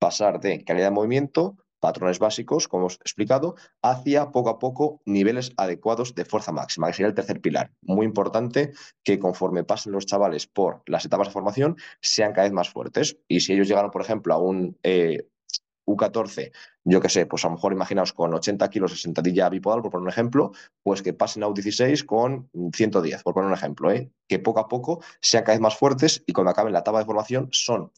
pasar de calidad de movimiento, patrones básicos, como hemos explicado, hacia poco a poco niveles adecuados de fuerza máxima, que sería el tercer pilar. Muy importante que conforme pasen los chavales por las etapas de formación, sean cada vez más fuertes. Y si ellos llegaron, por ejemplo, a un eh, U14, yo qué sé, pues a lo mejor imaginaos con 80 kilos de sentadilla bipodal, por poner un ejemplo, pues que pasen a U16 con 110, por poner un ejemplo, ¿eh? que poco a poco sean cada vez más fuertes y cuando acaben la etapa de formación son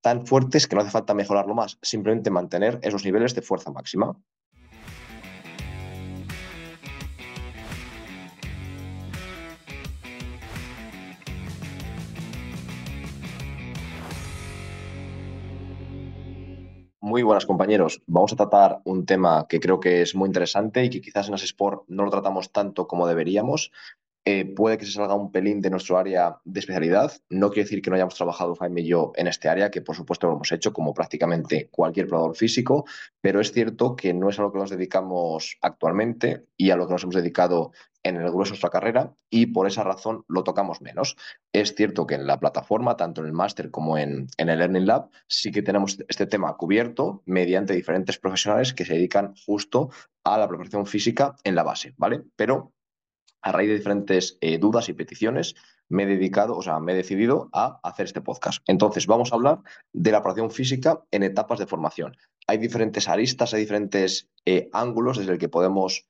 tan fuertes que no hace falta mejorarlo más, simplemente mantener esos niveles de fuerza máxima. Muy buenas compañeros. Vamos a tratar un tema que creo que es muy interesante y que quizás en Sport no lo tratamos tanto como deberíamos, eh, puede que se salga un pelín de nuestro área de especialidad. No quiere decir que no hayamos trabajado Jaime y yo en este área, que por supuesto lo hemos hecho como prácticamente cualquier probador físico, pero es cierto que no es a lo que nos dedicamos actualmente y a lo que nos hemos dedicado en el grueso de nuestra carrera y por esa razón lo tocamos menos. Es cierto que en la plataforma, tanto en el máster como en, en, el Learning Lab, sí que tenemos este tema cubierto mediante diferentes profesionales que se dedican justo a la preparación física en la base, ¿vale? Pero a raíz de diferentes eh, dudas y peticiones, me he dedicado, o sea, me he decidido a hacer este podcast. Entonces, vamos a hablar de la operación física en etapas de formación. Hay diferentes aristas, hay diferentes eh, ángulos desde el que podemos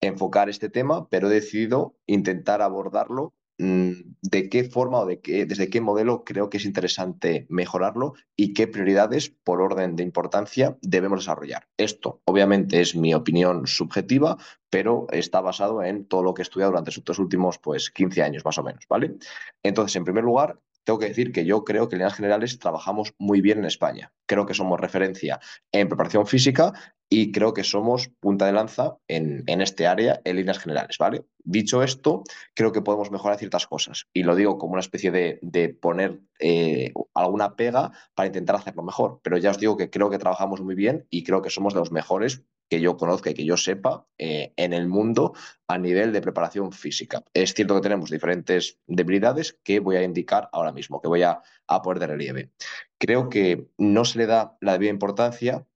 enfocar este tema, pero he decidido intentar abordarlo de qué forma o de qué, desde qué modelo creo que es interesante mejorarlo y qué prioridades por orden de importancia debemos desarrollar. Esto obviamente es mi opinión subjetiva, pero está basado en todo lo que he estudiado durante estos últimos pues, 15 años más o menos, ¿vale? Entonces, en primer lugar, tengo que decir que yo creo que en líneas generales trabajamos muy bien en España. Creo que somos referencia en preparación física y creo que somos punta de lanza en, este área en líneas generales, ¿vale? Dicho esto, creo que podemos mejorar ciertas cosas y lo digo como una especie de, poner eh, alguna pega para intentar hacerlo mejor, pero ya os digo que creo que trabajamos muy bien y creo que somos de los mejores que yo conozca y que yo sepa eh, en el mundo a nivel de preparación física. Es cierto que tenemos diferentes debilidades que voy a indicar ahora mismo, que voy a, a poner de relieve. Creo que no se le da la debida importancia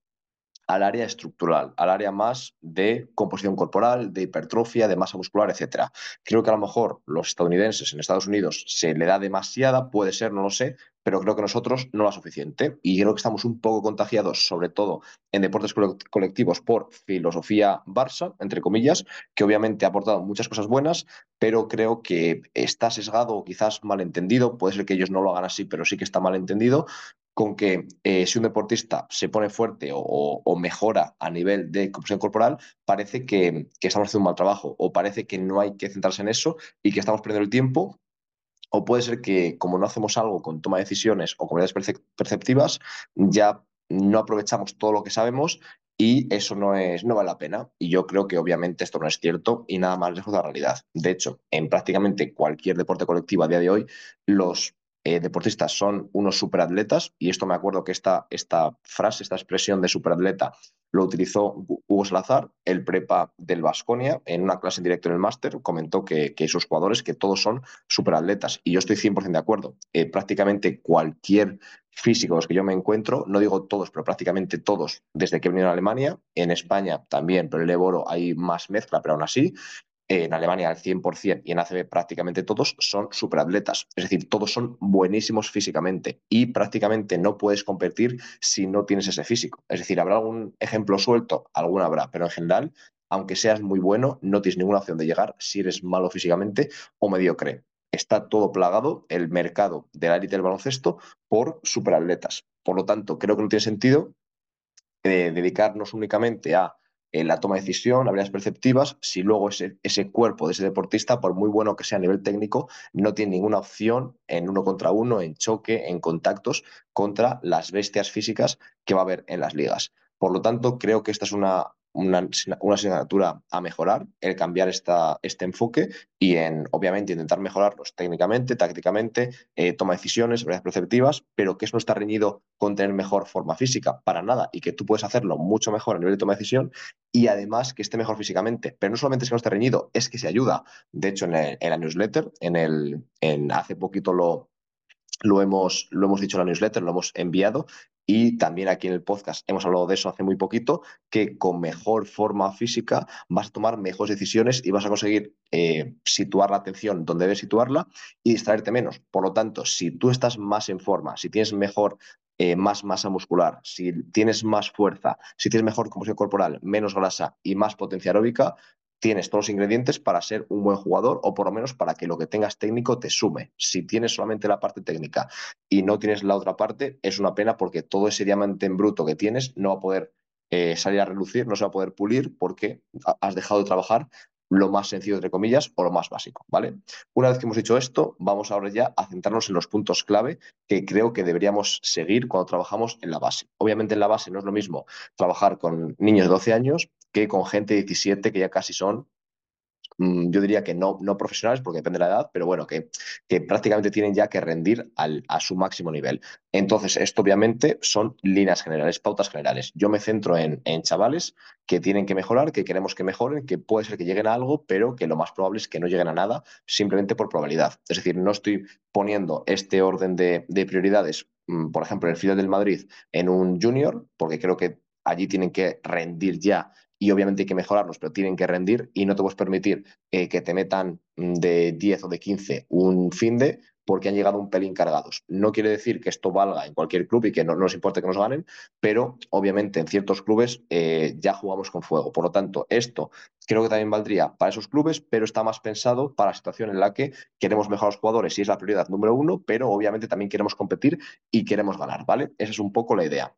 al área estructural, al área más de composición corporal, de hipertrofia, de masa muscular, etc. Creo que a lo mejor los estadounidenses en Estados Unidos se le da demasiada, puede ser, no lo sé, pero creo que nosotros no la suficiente. Y creo que estamos un poco contagiados, sobre todo en deportes colectivos, por filosofía Barça, entre comillas, que obviamente ha aportado muchas cosas buenas, pero creo que está sesgado o quizás malentendido. Puede ser que ellos no lo hagan así, pero sí que está malentendido con que eh, si un deportista se pone fuerte o, mejora a nivel de composición corporal, parece que, que, estamos haciendo un mal trabajo o parece que no hay que centrarse en eso y que estamos perdiendo el tiempo. O puede ser que como no hacemos algo con toma de decisiones o comunidades perceptivas, ya no aprovechamos todo lo que sabemos y eso no, es, no vale la pena. Y yo creo que obviamente esto no es cierto y nada más lejos de la realidad. De hecho, en prácticamente cualquier deporte colectivo a día de hoy, los eh, deportistas son unos superatletas, y esto me acuerdo que esta, esta frase, esta expresión de superatleta lo utilizó Hugo Salazar, el prepa del Vasconia, en una clase en directo en el máster, comentó que, esos jugadores, que todos son superatletas, y yo estoy 100% de acuerdo. Eh, prácticamente cualquier físico los que yo me encuentro, no digo todos, pero prácticamente todos, desde que he venido a Alemania, en España también, pero en el Eboro hay más mezcla, pero aún así, en Alemania al 100% y en ACB prácticamente todos son superatletas. Es decir, todos son buenísimos físicamente y prácticamente no puedes competir si no tienes ese físico. Es decir, habrá algún ejemplo suelto, alguna habrá, pero en general, aunque seas muy bueno, no tienes ninguna opción de llegar si eres malo físicamente o mediocre. Está todo plagado el mercado de la élite del baloncesto por superatletas. Por lo tanto, creo que no tiene sentido eh, dedicarnos únicamente a en la toma de decisión, habilidades perceptivas, si luego ese, ese cuerpo de ese deportista, por muy bueno que sea a nivel técnico, no tiene ninguna opción en uno contra uno, en choque, en contactos contra las bestias físicas que va a haber en las ligas. Por lo tanto, creo que esta es una una, asignatura a mejorar, el cambiar esta, este enfoque y en, obviamente, intentar mejorarlos técnicamente, tácticamente, eh, toma decisiones, habilidades perceptivas, pero que eso no está reñido con tener mejor forma física, para nada, y que tú puedes hacerlo mucho mejor a nivel de toma de decisión y además que esté mejor físicamente. Pero no solamente es que no esté reñido, es que se ayuda. De hecho, en, la newsletter, en el, en, hace poquito lo, lo hemos, lo hemos dicho en la newsletter, lo hemos enviado, y también aquí en el podcast hemos hablado de eso hace muy poquito, que con mejor forma física vas a tomar mejores decisiones y vas a conseguir eh, situar la atención donde debes situarla y distraerte menos. Por lo tanto, si tú estás más en forma, si tienes mejor eh, más masa muscular, si tienes más fuerza, si tienes mejor composición corporal, menos grasa y más potencia aeróbica, tienes todos los ingredientes para ser un buen jugador o por lo menos para que lo que tengas técnico te sume. Si tienes solamente la parte técnica y no tienes la otra parte, es una pena porque todo ese diamante en bruto que tienes no va a poder eh, salir a relucir, no se va a poder pulir porque has dejado de trabajar lo más sencillo, entre comillas, o lo más básico, ¿vale? Una vez que hemos dicho esto, vamos ahora ya a centrarnos en los puntos clave que creo que deberíamos seguir cuando trabajamos en la base. Obviamente en la base no es lo mismo trabajar con niños de 12 años que con gente de 17 que ya casi son Mm, yo diría que no, no profesionales, porque depende de la edad, pero bueno, que, que prácticamente tienen ya que rendir al, a su máximo nivel. Entonces, esto obviamente son líneas generales, pautas generales. Yo me centro en, en chavales que tienen que mejorar, que queremos que mejoren, que puede ser que lleguen a algo, pero que lo más probable es que no lleguen a nada simplemente por probabilidad. Es decir, no estoy poniendo este orden de, de prioridades, mm, por ejemplo, en el filo del Madrid en un junior, porque creo que allí tienen que rendir ya y obviamente hay que mejorarlos, pero tienen que rendir y no te puedes permitir eh, que te metan mm, de 10 o de 15 un fin de porque han llegado un pelín cargados. No quiere decir que esto valga en cualquier club y que no, nos importe que nos ganen, pero obviamente en ciertos clubes eh, ya jugamos con fuego. Por lo tanto, esto creo que también valdría para esos clubes, pero está más pensado para la situación en la que queremos mejorar los jugadores y es la prioridad número uno, pero obviamente también queremos competir y queremos ganar, ¿vale? Esa es un poco la idea.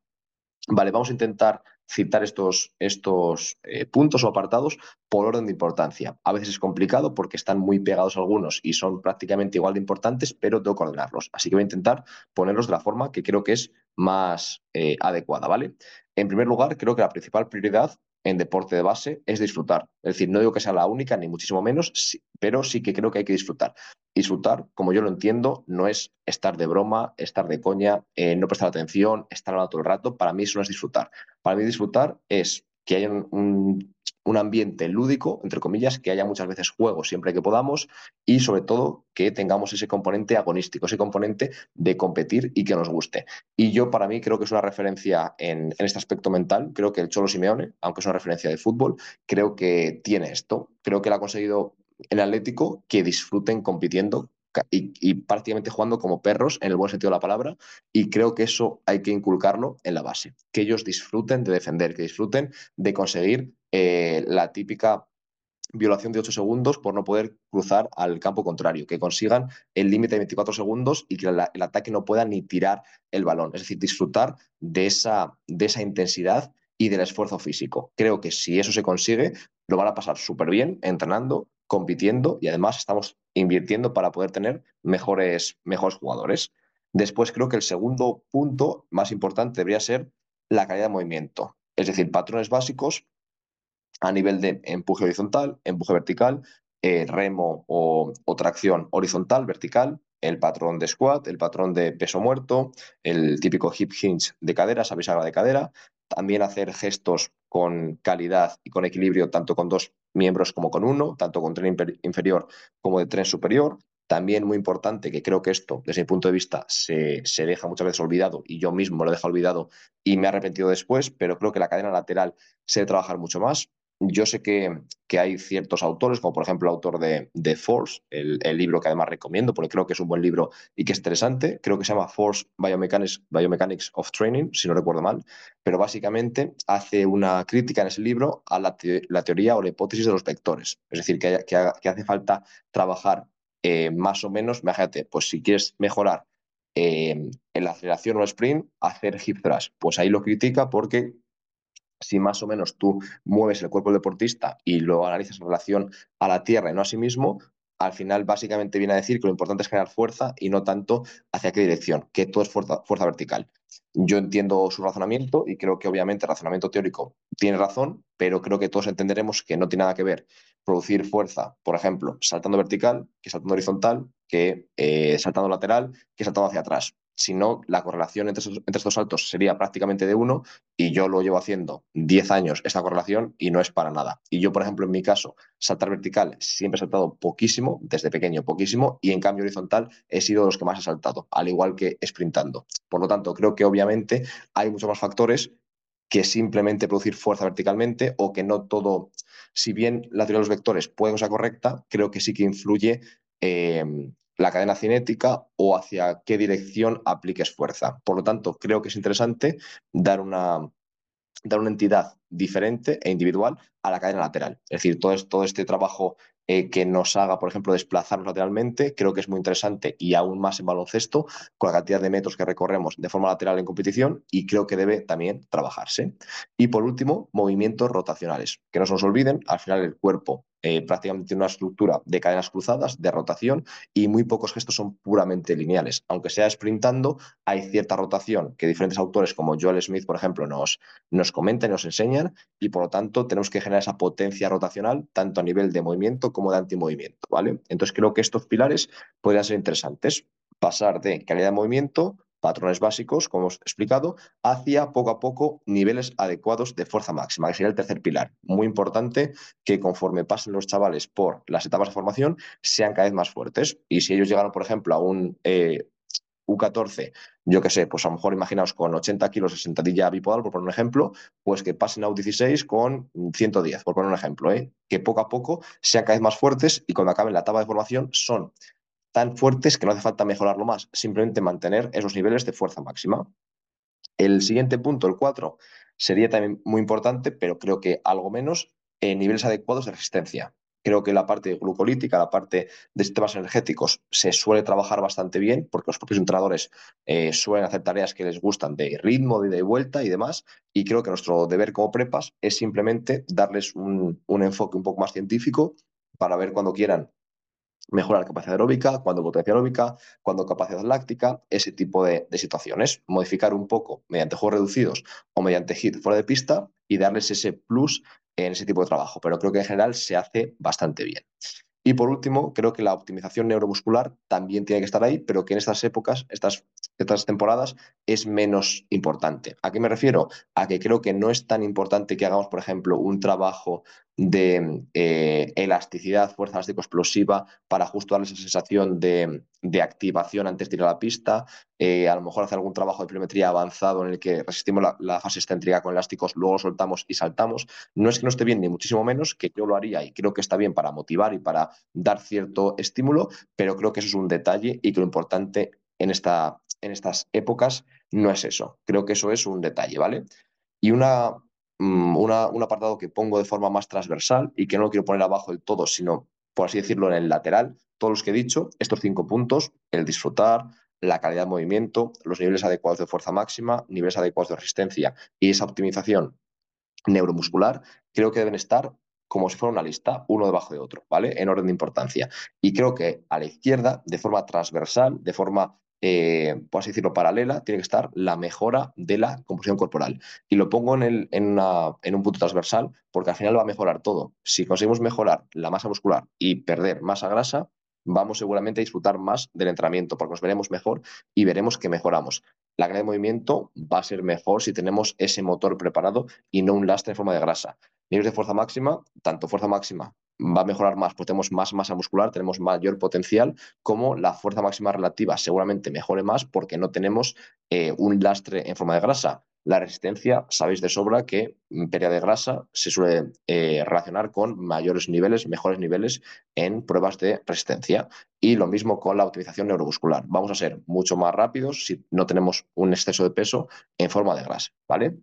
Vale, vamos a intentar citar estos, estos eh, puntos o apartados por orden de importancia. A veces es complicado porque están muy pegados algunos y son prácticamente igual de importantes, pero tengo que ordenarlos. Así que voy a intentar ponerlos de la forma que creo que es más eh, adecuada, ¿vale? En primer lugar, creo que la principal prioridad en deporte de base es disfrutar. Es decir, no digo que sea la única, ni muchísimo menos, pero sí que creo que hay que disfrutar. Disfrutar, como yo lo entiendo, no es estar de broma, estar de coña, eh, no prestar atención, estar hablando todo el rato. Para mí eso no es disfrutar. Para mí disfrutar es que haya un, un, ambiente lúdico, entre comillas, que haya muchas veces juegos siempre que podamos y sobre todo que tengamos ese componente agonístico, ese componente de competir y que nos guste. Y yo para mí creo que es una referencia en, este aspecto mental, creo que el Cholo Simeone, aunque es una referencia de fútbol, creo que tiene esto, creo que él ha conseguido el Atlético que disfruten compitiendo y, prácticamente jugando como perros en el buen sentido de la palabra y creo que eso hay que inculcarlo en la base, que ellos disfruten de defender, que disfruten de conseguir eh, la típica violación de 8 segundos por no poder cruzar al campo contrario, que consigan el límite de 24 segundos y que el ataque no pueda ni tirar el balón, es decir, disfrutar de esa, de esa intensidad y del esfuerzo físico. Creo que si eso se consigue, lo van a pasar súper bien entrenando, compitiendo y además estamos invirtiendo para poder tener mejores, mejores jugadores. Después creo que el segundo punto más importante debería ser la calidad de movimiento, es decir, patrones básicos a nivel de empuje horizontal, empuje vertical, eh, remo o, tracción horizontal, vertical, el patrón de squat, el patrón de peso muerto, el típico hip hinge de cadera, esa bisagra de cadera, también hacer gestos con calidad y con equilibrio, tanto con dos miembros como con uno, tanto con tren inferior como de tren superior. También muy importante, que creo que esto, desde mi punto de vista, se, se deja muchas veces olvidado y yo mismo lo he dejado olvidado y me he arrepentido después, pero creo que la cadena lateral se debe trabajar mucho más. Yo sé que, que, hay ciertos autores, como por ejemplo el autor de, de Force, el, libro que además recomiendo, porque creo que es un buen libro y que es interesante. Creo que se llama Force Biomechanics, of Training, si no recuerdo mal, pero básicamente hace una crítica en ese libro a la, la teoría o la hipótesis de los vectores. Es decir, que hace falta trabajar eh, más o menos, imagínate, pues si quieres mejorar eh, en la aceleración o el sprint, hacer hip thrust. Pues ahí lo critica porque si más o menos tú mueves el cuerpo del deportista y lo analizas en relación a la tierra y no a sí mismo, al final básicamente viene a decir que lo importante es generar fuerza y no tanto hacia qué dirección, que todo es fuerza, vertical. Yo entiendo su razonamiento y creo que obviamente el razonamiento teórico tiene razón, pero creo que todos entenderemos que no tiene nada que ver producir fuerza, por ejemplo, saltando vertical, que saltando horizontal, que eh, saltando lateral, que saltando hacia atrás. Si no, la correlación entre entre estos saltos sería prácticamente de uno y yo lo llevo haciendo 10 años esta correlación y no es para nada. Y yo, por ejemplo, en mi caso, saltar vertical siempre he saltado poquísimo, desde pequeño poquísimo, y en cambio horizontal he sido de los que más he saltado, al igual que sprintando. Por lo tanto, creo que obviamente hay muchos más factores que simplemente producir fuerza verticalmente o que no todo, si bien la teoría de los vectores puede ser correcta, creo que sí que influye eh, la cadena cinética o hacia qué dirección apliques fuerza. Por lo tanto, creo que es interesante dar una, dar una entidad diferente e individual a la cadena lateral. Es decir, todo, este trabajo eh, que nos haga, por ejemplo, desplazarnos lateralmente, creo que es muy interesante y aún más en baloncesto, con la cantidad de metros que recorremos de forma lateral en competición y creo que debe también trabajarse. Y por último, movimientos rotacionales. Que no se nos olviden, al final el cuerpo eh, prácticamente una estructura de cadenas cruzadas, de rotación, y muy pocos gestos son puramente lineales. Aunque sea sprintando, hay cierta rotación que diferentes autores como Joel Smith, por ejemplo, nos, nos comentan y nos enseñan, y por lo tanto tenemos que generar esa potencia rotacional tanto a nivel de movimiento como de antimovimiento. ¿vale? Entonces creo que estos pilares podrían ser interesantes. Pasar de calidad de movimiento patrones básicos, como hemos explicado, hacia poco a poco niveles adecuados de fuerza máxima, que sería el tercer pilar. Muy importante que conforme pasen los chavales por las etapas de formación, sean cada vez más fuertes. Y si ellos llegaron, por ejemplo, a un eh, U14, yo qué sé, pues a lo mejor imaginaos con 80 kilos de sentadilla bipodal, por poner un ejemplo, pues que pasen a U16 con 110, por poner un ejemplo, ¿eh? que poco a poco sean cada vez más fuertes y cuando acaben la etapa de formación son tan fuertes que no hace falta mejorarlo más, simplemente mantener esos niveles de fuerza máxima. El siguiente punto, el 4, sería también muy importante, pero creo que algo menos, en niveles adecuados de resistencia. Creo que la parte glucolítica, la parte de sistemas energéticos, se suele trabajar bastante bien porque los propios entrenadores eh, suelen hacer tareas que les gustan de ritmo, de ida y vuelta y demás. Y creo que nuestro deber como prepas es simplemente darles un enfoque un poco más científico para ver cuando quieran mejorar capacidad aeróbica, cuando potencia aeróbica, cuando capacidad láctica, ese tipo de, situaciones. Modificar un poco mediante juegos reducidos o mediante hit fuera de pista y darles ese plus en ese tipo de trabajo. Pero creo que en general se hace bastante bien. Y por último, creo que la optimización neuromuscular también tiene que estar ahí, pero que en estas épocas, estas, estas temporadas, es menos importante. ¿A qué me refiero? A que creo que no es tan importante que hagamos, por ejemplo, un trabajo de eh, elasticidad, fuerza elástica explosiva, para justo darle esa sensación de, activación antes de ir a la pista. Eh, a lo mejor hacer algún trabajo de pliometría avanzado en el que resistimos la, fase excéntrica con elásticos, luego soltamos y saltamos. No es que no esté bien, ni muchísimo menos, que yo lo haría y creo que está bien para motivar y para dar cierto estímulo, pero creo que eso es un detalle y que lo importante en, esta, en estas épocas no es eso. Creo que eso es un detalle, ¿vale? Y una Mm, un apartado que pongo de forma más transversal y que no lo quiero poner abajo del todo, sino, por así decirlo, en el lateral. Todos los que he dicho, estos cinco puntos, el disfrutar, la calidad de movimiento, los niveles adecuados de fuerza máxima, niveles adecuados de resistencia y esa optimización neuromuscular, creo que deben estar como si fuera una lista, uno debajo de otro, ¿vale? En orden de importancia. Y creo que a la izquierda, de forma transversal, de forma eh, por así decirlo, paralela, tiene que estar la mejora de la composición corporal. Y lo pongo en, un punto transversal porque al final va a mejorar todo. Si conseguimos mejorar la masa muscular y perder masa grasa, vamos seguramente a disfrutar más del entrenamiento porque nos veremos mejor y veremos que mejoramos. La calidad de movimiento va a ser mejor si tenemos ese motor preparado y no un lastre en forma de grasa. Niveles de fuerza máxima, tanto fuerza máxima va a mejorar más, pues tenemos más masa muscular, tenemos mayor potencial, como la fuerza máxima relativa seguramente mejore más porque no tenemos eh, un lastre en forma de grasa. La resistencia, sabéis de sobra que en pérdida de grasa se suele eh, relacionar con mayores niveles, mejores niveles en pruebas de resistencia. Y lo mismo con la optimización neuromuscular. Vamos a ser mucho más rápidos si no tenemos un exceso de peso en forma de grasa, ¿vale?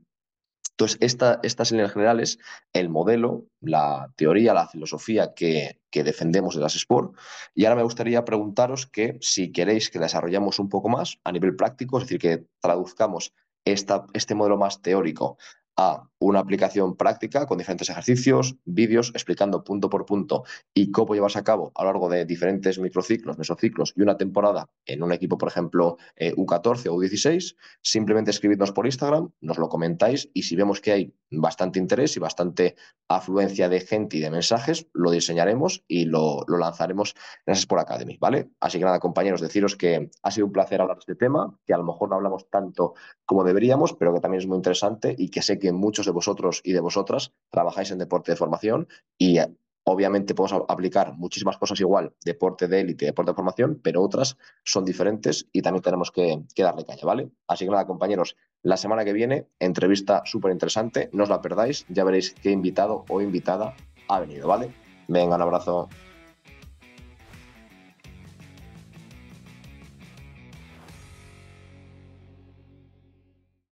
Entonces, esta, estas líneas generales, el modelo, la teoría, la filosofía que, defendemos de las Sport. Y ahora me gustaría preguntaros que si queréis que desarrollemos un poco más a nivel práctico, es decir, que traduzcamos esta, este modelo más teórico una aplicación práctica con diferentes ejercicios, vídeos explicando punto por punto y cómo llevarse a cabo a lo largo de diferentes microciclos, mesociclos y una temporada en un equipo, por ejemplo, U14 o U16, simplemente escribidnos por Instagram, nos lo comentáis y si vemos que hay bastante interés y bastante afluencia de gente y de mensajes, lo diseñaremos y lo, lanzaremos en Sport Academy, ¿vale? Así que nada, compañeros, deciros que ha sido un placer hablar de este tema, que a lo mejor no hablamos tanto como deberíamos, pero que también es muy interesante y que sé que muchos de vosotros y de vosotras trabajáis en deporte de formación y eh, obviamente podemos aplicar muchísimas cosas igual, deporte de élite, deporte de formación, pero otras son diferentes y también tenemos que, que darle caña, ¿vale? Así que nada, compañeros, la semana que viene, entrevista súper interesante, no os la perdáis, ya veréis qué invitado o invitada ha venido, ¿vale? Venga, un abrazo.